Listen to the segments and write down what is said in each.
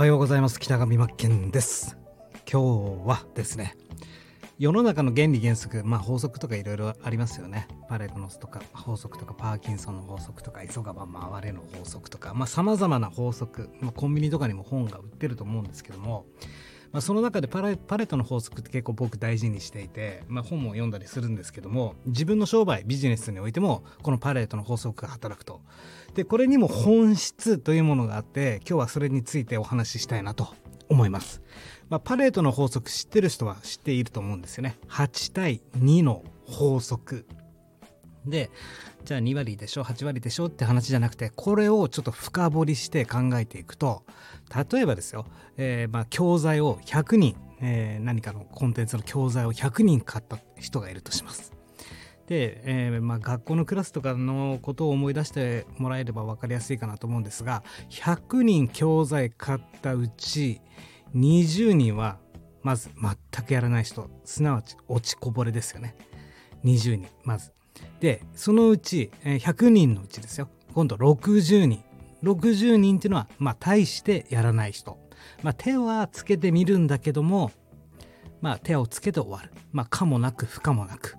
はようございます。北上真剣です。今日はですね世の中の原理原則まあ法則とかいろいろありますよね。パレートノスとか法則とかパーキンソンの法則とか急がば回れの法則とかまあ様々な法則、まあ、コンビニとかにも本が売ってると思うんですけどもまあ、その中でパレパレットの法則って結構僕大事にしていて、まあ、本も読んだりするんですけども自分の商売ビジネスにおいてもこのパレートの法則が働くと。でこれにも本質というものがあって今日はそれについてお話ししたいなと思います、まあ、パレートの法則知ってる人は知っていると思うんですよね。8対2の法則。でじゃあ2割でしょ8割でしょって話じゃなくてこれをちょっと深掘りして考えていくと例えばですよ、えー、まあ教材を100人、えー、何かのコンテンツの教材を100人買った人がいるとします。で、えーまあ、学校のクラスとかのことを思い出してもらえれば分かりやすいかなと思うんですが100人教材買ったうち20人はまず全くやらない人すなわち落ちこぼれですよね20人まずでそのうち100人のうちですよ。今度60人。60人っていうのはまあ大してやらない人、まあ、手はつけてみるんだけどもまあ手をつけて終わる。まあ可もなく不可もなく。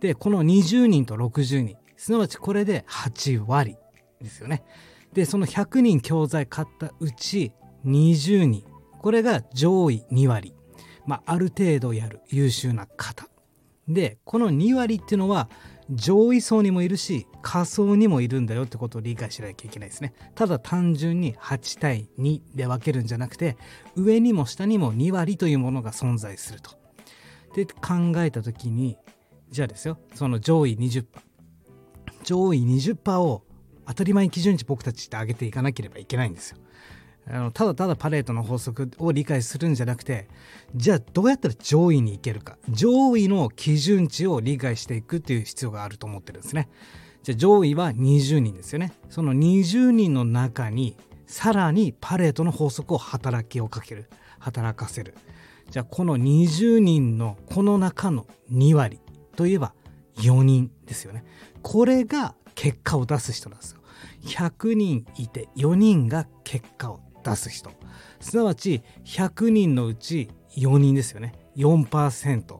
でこの20人と60人。すなわちこれで8割ですよね。でその100人教材買ったうち20人。これが上位2割。まあある程度やる優秀な方。でこの2割っていうのは上位層にもいるし下層にもいるんだよってことを理解しなきゃいけないですね。ただ単純に8対2で分けるんじゃなくて上にも下にも2割というものが存在すると。で考えた時にじゃあですよその上位20%上位20%を当たり前基準値僕たちって上げていかなければいけないんですよ。あのただただパレートの法則を理解するんじゃなくてじゃあどうやったら上位に行けるか。上位の基準値を理解していくっていう必要があると思ってるんですね。じゃあ上位は20人ですよね。その20人の中にさらにパレートの法則を働きをかける。働かせる。じゃあこの20人のこの中の2割といえば4人ですよね。これが結果を出す人なんですよ。100人いて4人が結果を出す人すなわち100人のうち4人ですよね4%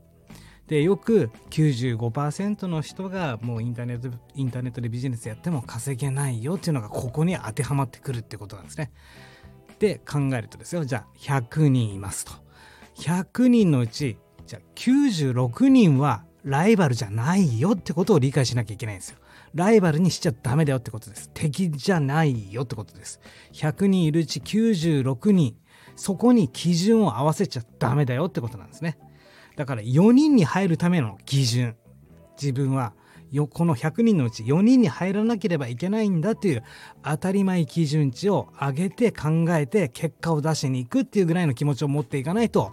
でよく95%の人がもうインターネットインターネットでビジネスやっても稼げないよっていうのがここに当てはまってくるってことなんですね。で考えるとですよじゃあ100人いますと。100人のうちじゃあ96人はライバルじゃないよってことを理解しなきゃいけないんですよ。ライバルにしちゃダメだよってことです。敵じゃないよってことです。100人いるうち96人、そこに基準を合わせちゃダメだよってことなんですね。だから4人に入るための基準、自分はこの100人のうち4人に入らなければいけないんだっていう当たり前基準値を上げて考えて結果を出しに行くっていうぐらいの気持ちを持っていかないと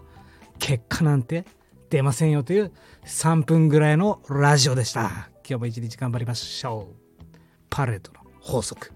結果なんて出ませんよという3分ぐらいのラジオでした。今日も一日頑張りましょう。パレードの法則。